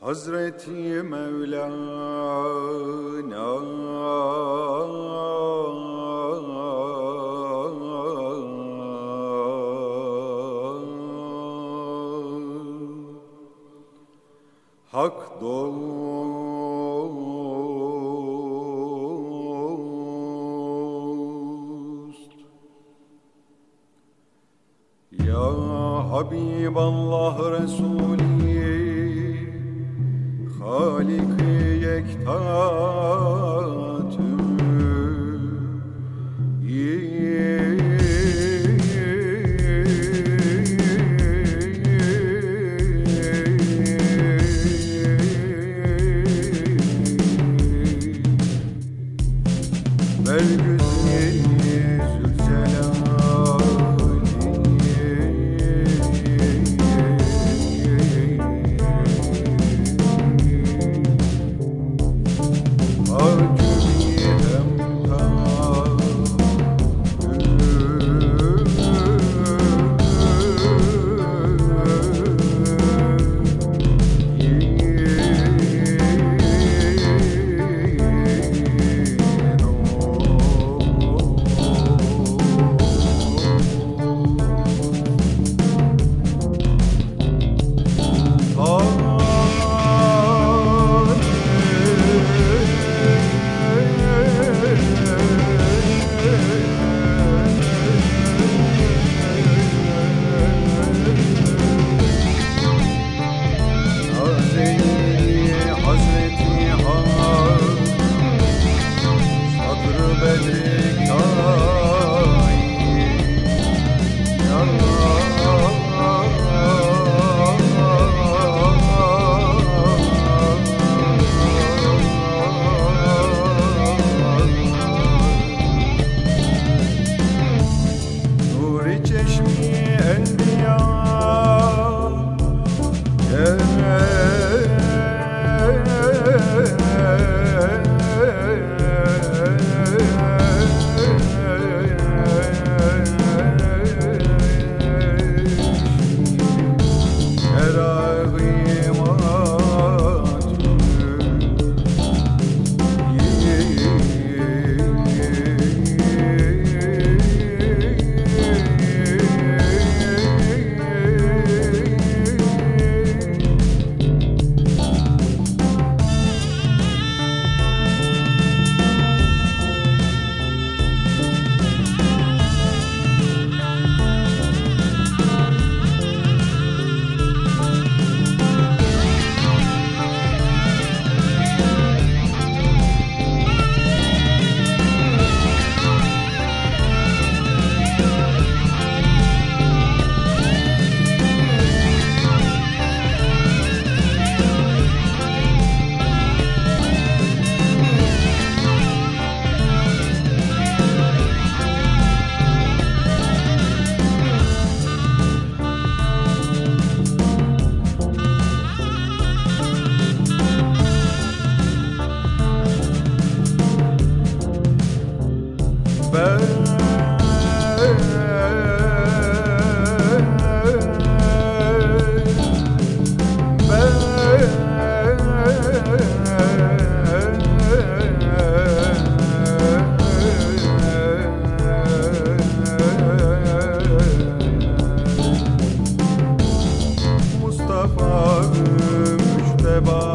Hazreti Mevlana Hak dost حبيب الله رسولي خالق يكتاب Her güzel Her Ferrari Mustafa gümüşte bağ